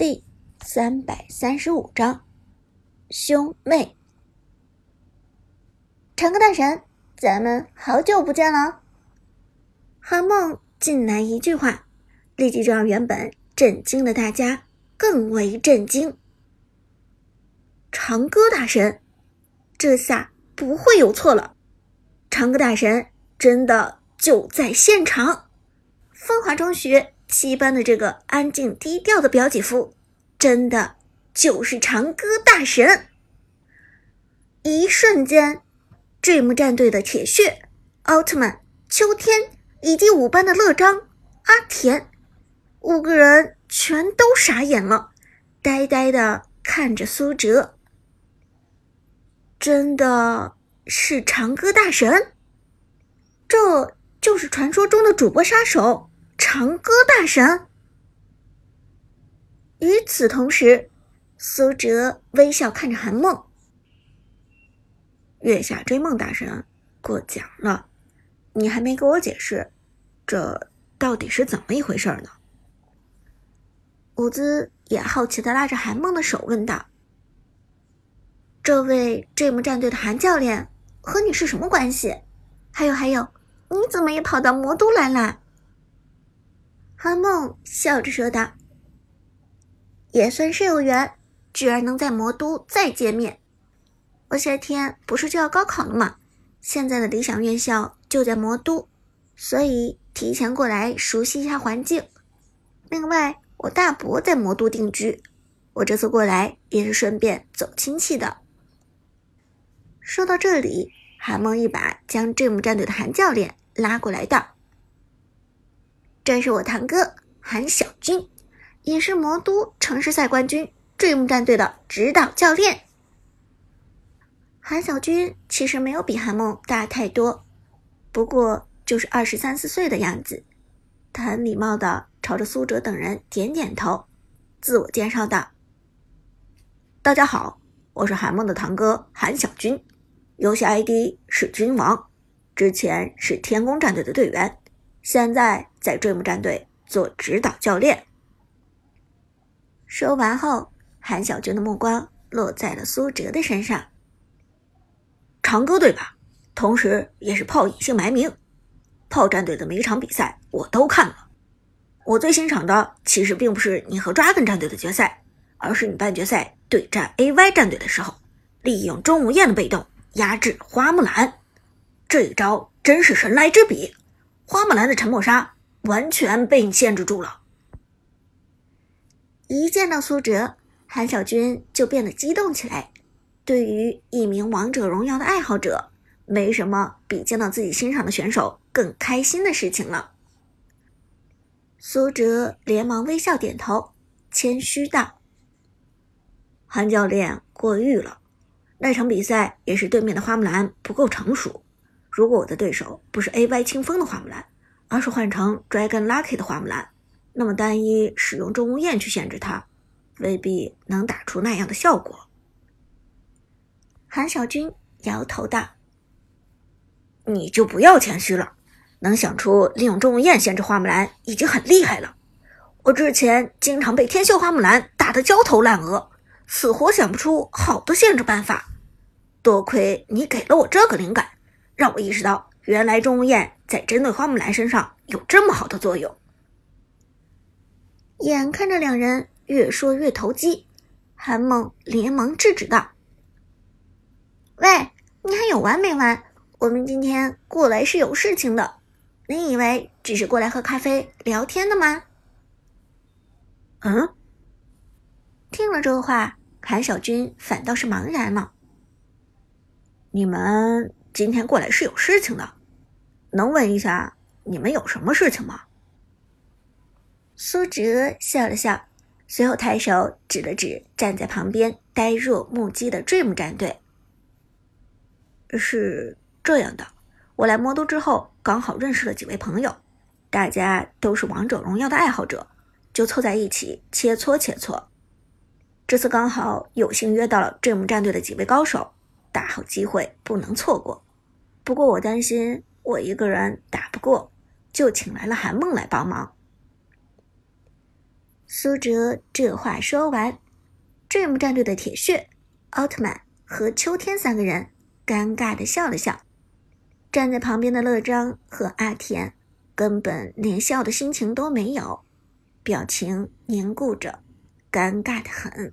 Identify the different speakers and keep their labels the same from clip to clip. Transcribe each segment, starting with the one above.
Speaker 1: 第三百三十五章，兄妹。长歌大神，咱们好久不见了。韩梦进来一句话，立即就让原本震惊的大家更为震惊。长歌大神，这下不会有错了。长歌大神真的就在现场，风华中学。七班的这个安静低调的表姐夫，真的就是长歌大神。一瞬间，Dream 战队的铁血、奥特曼、秋天以及五班的乐章、阿田五个人全都傻眼了，呆呆的看着苏哲。真的是长歌大神？这就是传说中的主播杀手？长歌大神。与此同时，苏哲微笑看着韩梦。
Speaker 2: 月下追梦大神过奖了，你还没给我解释，这到底是怎么一回事呢？
Speaker 1: 伍兹也好奇的拉着韩梦的手问道：“这位 Dream 战队的韩教练和你是什么关系？还有还有，你怎么也跑到魔都来了？”韩梦笑着说道：“也算是有缘，居然能在魔都再见面。我夏天不是就要高考了吗？现在的理想院校就在魔都，所以提前过来熟悉一下环境。另外，我大伯在魔都定居，我这次过来也是顺便走亲戚的。”说到这里，韩梦一把将 Dream 战队的韩教练拉过来道。这是我堂哥韩小军，也是魔都城市赛冠军 Dream 战队的指导教练。韩小军其实没有比韩梦大太多，不过就是二十三四岁的样子。他很礼貌的朝着苏哲等人点点头，自我介绍道：“
Speaker 2: 大家好，我是韩梦的堂哥韩小军，游戏 ID 是君王，之前是天宫战队的队员。”现在在追梦战队做指导教练。
Speaker 1: 说完后，韩小军的目光落在了苏哲的身上。
Speaker 2: 长歌对吧？同时也是炮隐姓埋名。炮战队的每一场比赛我都看了。我最欣赏的其实并不是你和 Dragon 战队的决赛，而是你半决赛对战 AY 战队的时候，利用钟无艳的被动压制花木兰，这一招真是神来之笔。花木兰的沉默杀完全被你限制住了。
Speaker 1: 一见到苏哲，韩小军就变得激动起来。对于一名王者荣耀的爱好者，没什么比见到自己欣赏的选手更开心的事情了。苏哲连忙微笑点头，谦虚道：“
Speaker 2: 韩教练过誉了。那场比赛也是对面的花木兰不够成熟。”如果我的对手不是 A Y 清风的花木兰，而是换成 Dragon Lucky 的花木兰，那么单一使用钟无艳去限制他，未必能打出那样的效果。
Speaker 1: 韩小军摇头道：“
Speaker 2: 你就不要谦虚了，能想出利用钟无艳限制花木兰已经很厉害了。我之前经常被天秀花木兰打得焦头烂额，死活想不出好的限制办法。多亏你给了我这个灵感。”让我意识到，原来钟无艳在针对花木兰身上有这么好的作用。
Speaker 1: 眼看着两人越说越投机，韩梦连忙制止道：“喂，你还有完没完？我们今天过来是有事情的，你以为只是过来喝咖啡聊天的吗？”
Speaker 2: 嗯，
Speaker 1: 听了这话，韩小军反倒是茫然了。
Speaker 2: 你们。今天过来是有事情的，能问一下你们有什么事情吗？
Speaker 1: 苏哲笑了笑，随后抬手指了指站在旁边呆若木鸡的 Dream 战队。
Speaker 2: 是这样的，我来魔都之后，刚好认识了几位朋友，大家都是王者荣耀的爱好者，就凑在一起切磋切磋。这次刚好有幸约到了 Dream 战队的几位高手。大好机会不能错过，不过我担心我一个人打不过，就请来了韩梦来帮忙。
Speaker 1: 苏哲这话说完，Dream 战队的铁血、奥特曼和秋天三个人尴尬的笑了笑。站在旁边的乐章和阿田根本连笑的心情都没有，表情凝固着，尴尬的很。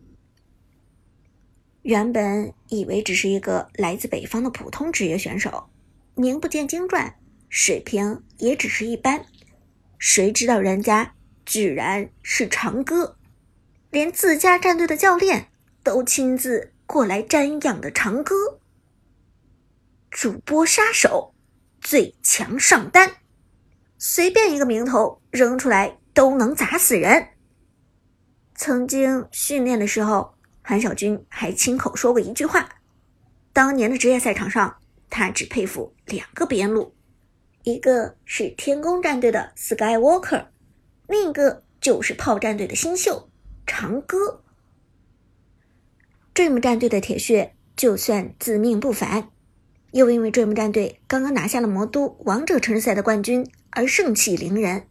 Speaker 1: 原本以为只是一个来自北方的普通职业选手，名不见经传，水平也只是一般，谁知道人家……居然是长歌，连自家战队的教练都亲自过来瞻仰的长歌。主播杀手，最强上单，随便一个名头扔出来都能砸死人。曾经训练的时候，韩小军还亲口说过一句话：当年的职业赛场上，他只佩服两个边路，一个是天宫战队的 Skywalker。另一个就是炮战队的新秀长歌，Dream 战队的铁血就算自命不凡，又因为 Dream 战队刚刚拿下了魔都王者城市赛的冠军而盛气凌人，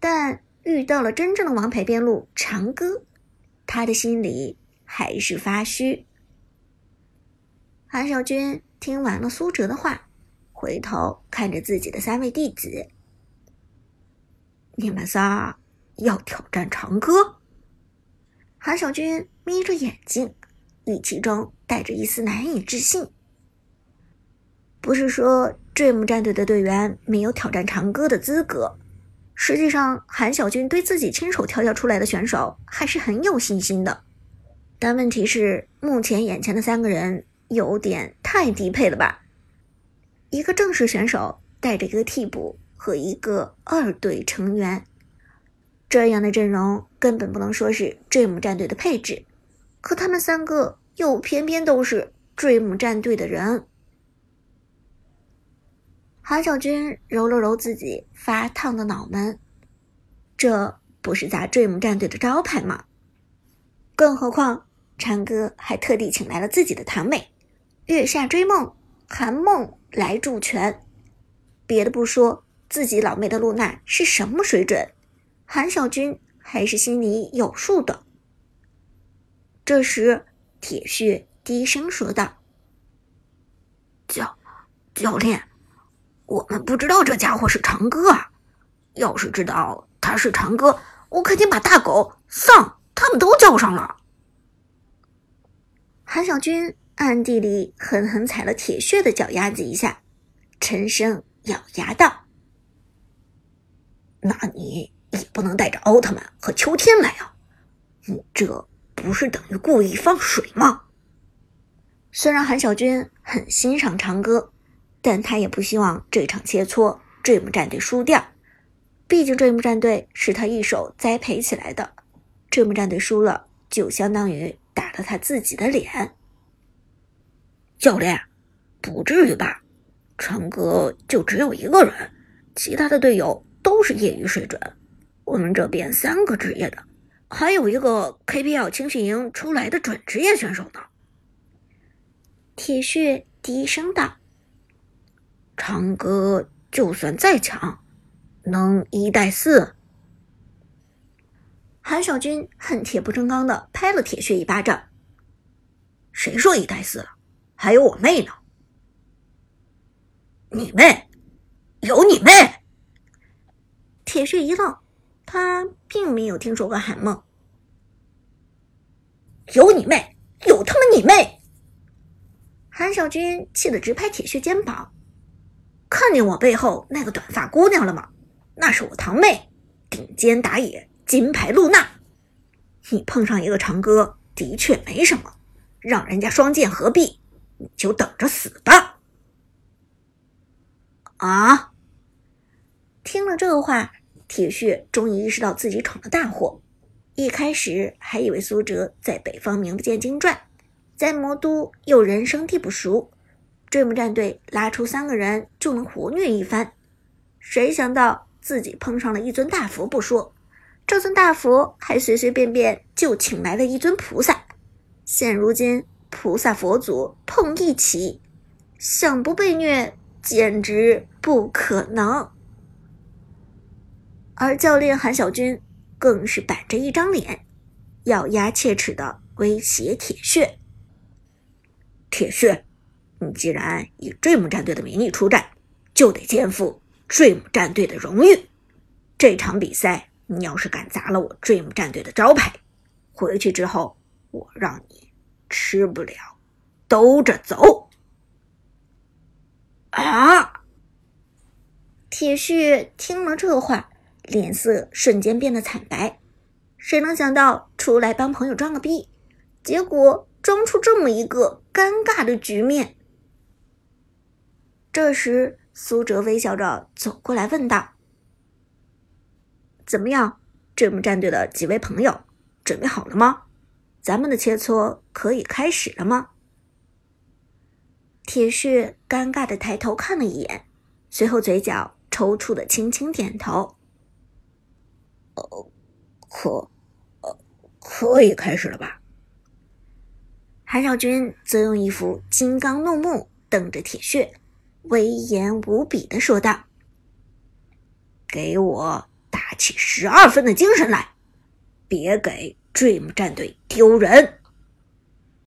Speaker 1: 但遇到了真正的王牌边路长歌，他的心里还是发虚。韩小军听完了苏哲的话，回头看着自己的三位弟子。
Speaker 2: 你们仨要挑战长歌？
Speaker 1: 韩小军眯着眼睛，语气中带着一丝难以置信。不是说 Dream 战队的队员没有挑战长歌的资格，实际上韩小军对自己亲手挑选出来的选手还是很有信心的。但问题是，目前眼前的三个人有点太低配了吧？一个正式选手带着一个替补。和一个二队成员，这样的阵容根本不能说是 Dream 战队的配置，可他们三个又偏偏都是 Dream 战队的人。韩小军揉了揉自己发烫的脑门，这不是砸 Dream 战队的招牌吗？更何况长歌还特地请来了自己的堂妹月下追梦韩梦来助拳，别的不说。自己老妹的露娜是什么水准，韩小军还是心里有数的。这时，铁血低声说道：“
Speaker 2: 教教练，我们不知道这家伙是长歌啊！要是知道他是长歌，我肯定把大狗、丧他们都叫上了。”
Speaker 1: 韩小军暗地里狠狠踩了铁血的脚丫子一下，沉声咬牙道。
Speaker 2: 那你也不能带着奥特曼和秋天来啊！你这不是等于故意放水吗？
Speaker 1: 虽然韩小军很欣赏长歌，但他也不希望这场切磋 Dream 战队输掉。毕竟 Dream 战队是他一手栽培起来的，Dream 战队输了就相当于打了他自己的脸。
Speaker 2: 教练，不至于吧？长歌就只有一个人，其他的队友。都是业余水准，我们这边三个职业的，还有一个 KPL 青训营出来的准职业选手呢。
Speaker 1: 铁血低声道：“
Speaker 2: 长歌就算再强，能一带四？”
Speaker 1: 韩小军恨铁不成钢的拍了铁血一巴掌：“
Speaker 2: 谁说一带四了？还有我妹呢！你妹？有你妹？”
Speaker 1: 铁血一愣，他并没有听说过韩梦。
Speaker 2: 有你妹！有他妈你妹！
Speaker 1: 韩小军气得直拍铁血肩膀。
Speaker 2: 看见我背后那个短发姑娘了吗？那是我堂妹，顶尖打野金牌露娜。你碰上一个长歌的确没什么，让人家双剑合璧，你就等着死吧！
Speaker 1: 啊！听了这话。铁血终于意识到自己闯了大祸，一开始还以为苏哲在北方名不见经传，在魔都又人生地不熟，Dream 战队拉出三个人就能活虐一番，谁想到自己碰上了一尊大佛不说，这尊大佛还随随便便就请来了一尊菩萨，现如今菩萨佛祖碰一起，想不被虐简直不可能。而教练韩小军更是板着一张脸，咬牙切齿的威胁铁血。
Speaker 2: 铁血，你既然以 Dream 战队的名义出战，就得肩负 Dream 战队的荣誉。这场比赛，你要是敢砸了我 Dream 战队的招牌，回去之后我让你吃不了兜着走。
Speaker 1: 啊！铁旭听了这话，脸色瞬间变得惨白。谁能想到出来帮朋友装个逼，结果装出这么一个尴尬的局面？这时，苏哲微笑着走过来问道。
Speaker 2: 怎么样，这么战队的几位朋友准备好了吗？咱们的切磋可以开始了吗？
Speaker 1: 铁血尴尬的抬头看了一眼，随后嘴角抽搐的轻轻点头。
Speaker 2: 呃，可，呃，可以开始了吧？
Speaker 1: 韩少君则用一副金刚怒目瞪着铁血，威严无比的说道：“
Speaker 2: 给我！”打起十二分的精神来，别给 Dream 战队丢人！